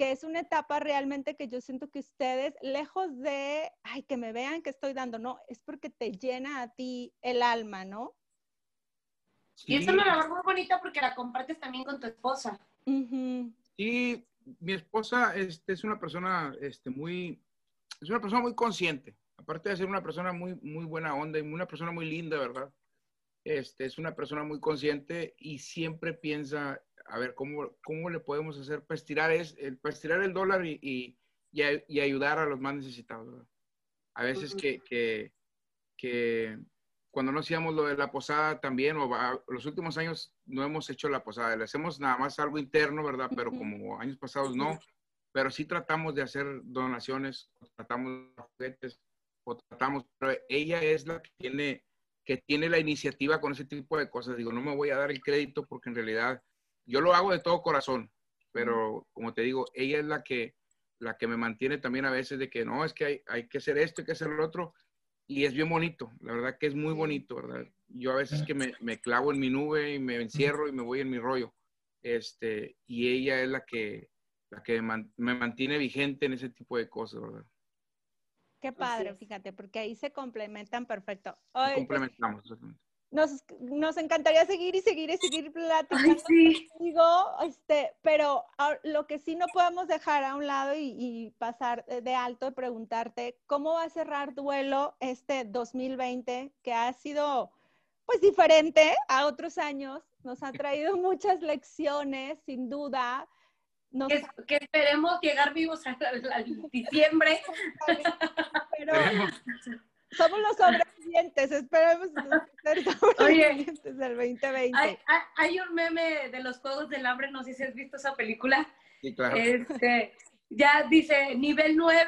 que es una etapa realmente que yo siento que ustedes, lejos de, ay, que me vean que estoy dando, no, es porque te llena a ti el alma, ¿no? Y es una labor muy bonita porque la compartes también con tu esposa. Y mi esposa este, es una persona este, muy, es una persona muy consciente. Aparte de ser una persona muy, muy buena onda y una persona muy linda, ¿verdad? Este, es una persona muy consciente y siempre piensa, a ver, ¿cómo, cómo le podemos hacer para estirar, es, el, para estirar el dólar y, y, y, ayudar a los más necesitados, ¿verdad? A veces que, que, que cuando no hacíamos lo de la posada también, o los últimos años no hemos hecho la posada, le hacemos nada más algo interno, ¿verdad? Pero como años pasados no, pero sí tratamos de hacer donaciones, tratamos de juguetes, o tratamos, pero ella es la que tiene, que tiene la iniciativa con ese tipo de cosas. Digo, no me voy a dar el crédito porque en realidad yo lo hago de todo corazón, pero como te digo, ella es la que, la que me mantiene también a veces de que no, es que hay, hay que hacer esto, hay que hacer lo otro, y es bien bonito, la verdad que es muy bonito, ¿verdad? Yo a veces que me, me, clavo en mi nube y me encierro y me voy en mi rollo, este, y ella es la que, la que me mantiene vigente en ese tipo de cosas, ¿verdad? Qué padre, fíjate, porque ahí se complementan perfecto. Pues, complementamos, nos, nos, encantaría seguir y seguir y seguir platicando contigo, este, pero lo que sí no podemos dejar a un lado y, pasar de alto y preguntarte, ¿cómo va a cerrar duelo este 2020 que ha sido pues diferente a otros años? Nos ha traído muchas lecciones, sin duda. Que, esperemos llegar vivos a, diciembre. Pero, somos los sobrevivientes, esperemos ser sobrevivientes del 2020. Hay, hay, un meme de los Juegos del Hambre, no sé si has visto esa película. Sí, claro. Este, ya dice nivel 9,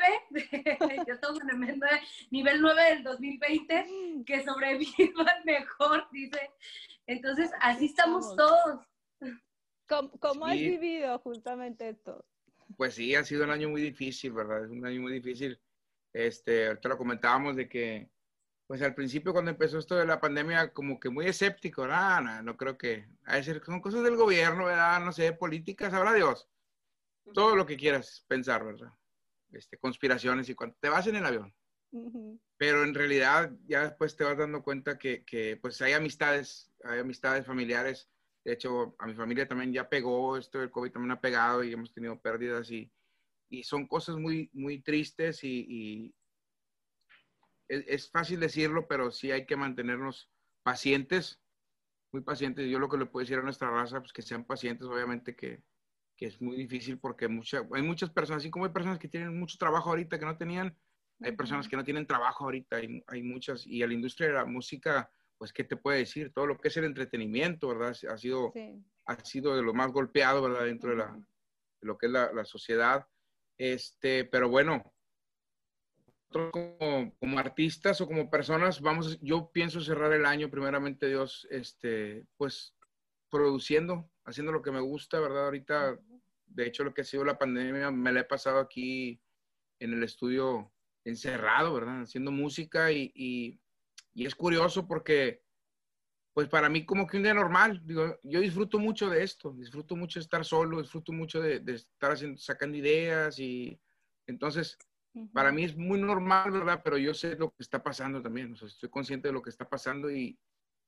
yo tomo nivel 9, nivel 9 del 2020, que sobrevivan mejor, dice. Entonces, así estamos todos. ¿Cómo, has vivido justamente esto? Pues sí, ha sido un año muy difícil, ¿verdad? Es un año muy difícil este, ahorita lo comentábamos de que, pues al principio cuando empezó esto de la pandemia, como que muy escéptico, ah, no, no creo que, a decir, son cosas del gobierno, ¿verdad? No sé, políticas, sabrá Dios. Todo lo que quieras pensar, ¿verdad? Este, conspiraciones y cuando te vas en el avión. Pero en realidad ya después te vas dando cuenta que, que, pues hay amistades, hay amistades familiares. De hecho, a mi familia también ya pegó, esto del COVID también ha pegado y hemos tenido pérdidas y, y son cosas muy, muy tristes y, es, fácil decirlo, pero sí hay que mantenernos pacientes, muy pacientes. Yo lo que le puedo decir a nuestra raza, pues que sean pacientes, obviamente que, que es muy difícil porque mucha, hay muchas personas, así como hay personas que tienen mucho trabajo ahorita que no tenían, hay personas que no tienen trabajo ahorita, hay, hay muchas, y a la industria de la música, pues, ¿qué te puede decir? Todo lo que es el entretenimiento, ¿verdad? Ha sido, ha sido de lo más golpeado, ¿verdad? Dentro de, la, de lo que es la, la sociedad. Este, pero bueno, como, como, artistas o como personas, vamos, yo pienso cerrar el año, primeramente Dios, este, pues produciendo, haciendo lo que me gusta, ¿verdad? Ahorita, de hecho, lo que ha sido la pandemia, me la he pasado aquí en el estudio encerrado, ¿verdad? Haciendo música y, y, y es curioso porque pues para mí como que un día normal. Digo, yo disfruto mucho de esto, disfruto mucho de estar solo, disfruto mucho de, estar haciendo, sacando ideas y entonces para mí es muy normal, ¿verdad? Pero yo sé lo que está pasando también, o sea, estoy consciente de lo que está pasando y,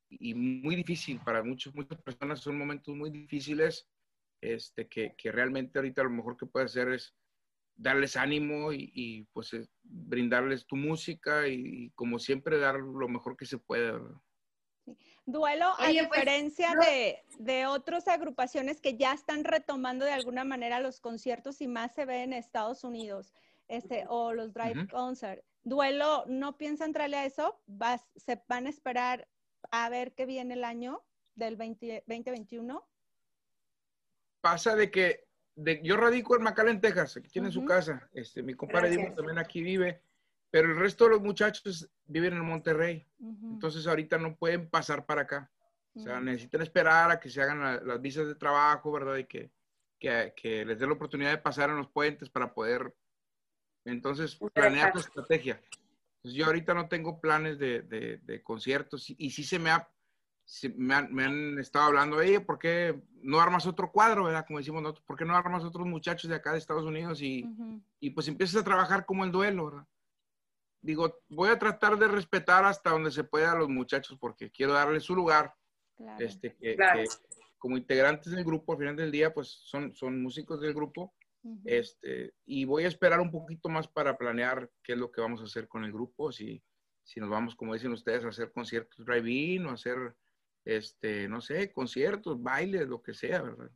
y muy difícil para muchos, muchas personas, son momentos muy difíciles este, que, que realmente ahorita lo mejor que puedes hacer es darles ánimo y, y pues eh, brindarles tu música y, y, como siempre dar lo mejor que se puede, ¿verdad? Duelo, a pues, diferencia de, de, otras agrupaciones que ya están retomando de alguna manera los conciertos y más se ve en Estados Unidos, este, o los drive concert. duelo no piensa entrarle a eso, vas, se van a esperar a ver qué viene el año del 20, 2021. Pasa de que de, yo radico en McAllen, Texas, aquí tiene su casa. Este, mi compadre también aquí vive, pero el resto de los muchachos viven en Monterrey. Ujú, Entonces ahorita no pueden pasar para acá. O sea, ujú. necesitan esperar a que se hagan la- las visas de trabajo, ¿verdad? Y que, que, que les dé la oportunidad de pasar en los puentes para poder, entonces, planear la estrategia. Entonces, yo ahorita no tengo planes de, de- de conciertos y, y sí se me ha, se- me, han, me han estado hablando, oye, ¿por qué no armas otro cuadro, verdad? Como decimos nosotros, ¿por qué no armas otros muchachos de acá de Estados Unidos y, Ujú, y pues empiezas a trabajar como el duelo, ¿verdad? Digo, voy a tratar de respetar hasta donde se pueda a los muchachos porque quiero darles su lugar claro. este, que, Claro. que como integrantes del grupo, al final del día, pues son, son músicos del grupo, este, y voy a esperar un poquito más para planear qué es lo que vamos a hacer con el grupo, si, si nos vamos, como dicen ustedes, a hacer conciertos drive-in o hacer, este, no sé, conciertos, bailes, lo que sea, ¿verdad?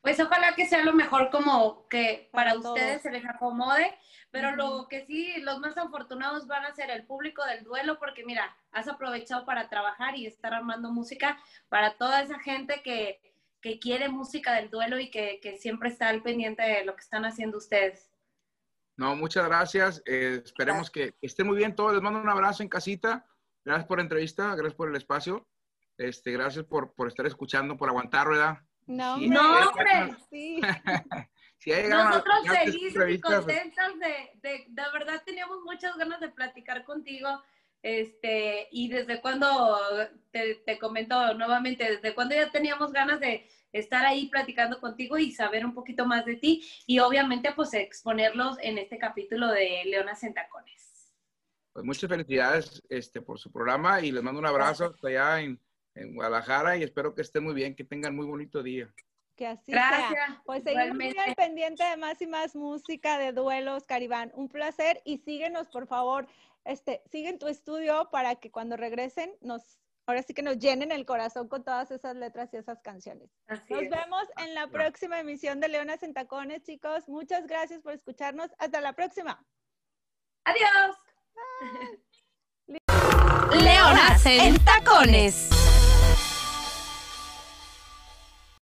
Pues ojalá que sea lo mejor como que para, Para ustedes todos. se les acomode, pero lo que sí, los más afortunados van a ser el público del duelo, porque mira, has aprovechado para trabajar y estar armando música para toda esa gente que, que quiere música del duelo y que, que siempre está al pendiente de lo que están haciendo ustedes. No, muchas gracias. eh, esperemos que estén muy bien todos. Les mando un abrazo en casita. Gracias por la entrevista, gracias por el espacio. Este, gracias por, por estar escuchando, por aguantar, ¿verdad? No, Sí, hombre, No, hombre. Sí. Nosotros a felices y pues, contentas de, de, de verdad teníamos muchas ganas de platicar contigo. Este, y desde cuando, te, te comento nuevamente, desde cuando ya teníamos ganas de estar ahí platicando contigo y saber un poquito más de ti y obviamente pues exponerlos en este capítulo de Leonas en Tacones. Pues muchas felicidades este, por su programa y les mando un abrazo hasta allá en, en Guadalajara y espero que estén muy bien, que tengan muy bonito día. Que así sea. Gracias. Pues seguimos al pendiente de más y más música de duelos, Caribán. Un placer y síguenos, por favor. Este, siguen tu estudio para que cuando regresen nos, ahora sí que nos llenen el corazón con todas esas letras y esas canciones. Así Nos es. vemos en la próxima emisión de Leonas en Tacones, chicos. Muchas gracias por escucharnos. Hasta la próxima. Adiós. Leonas en tacones.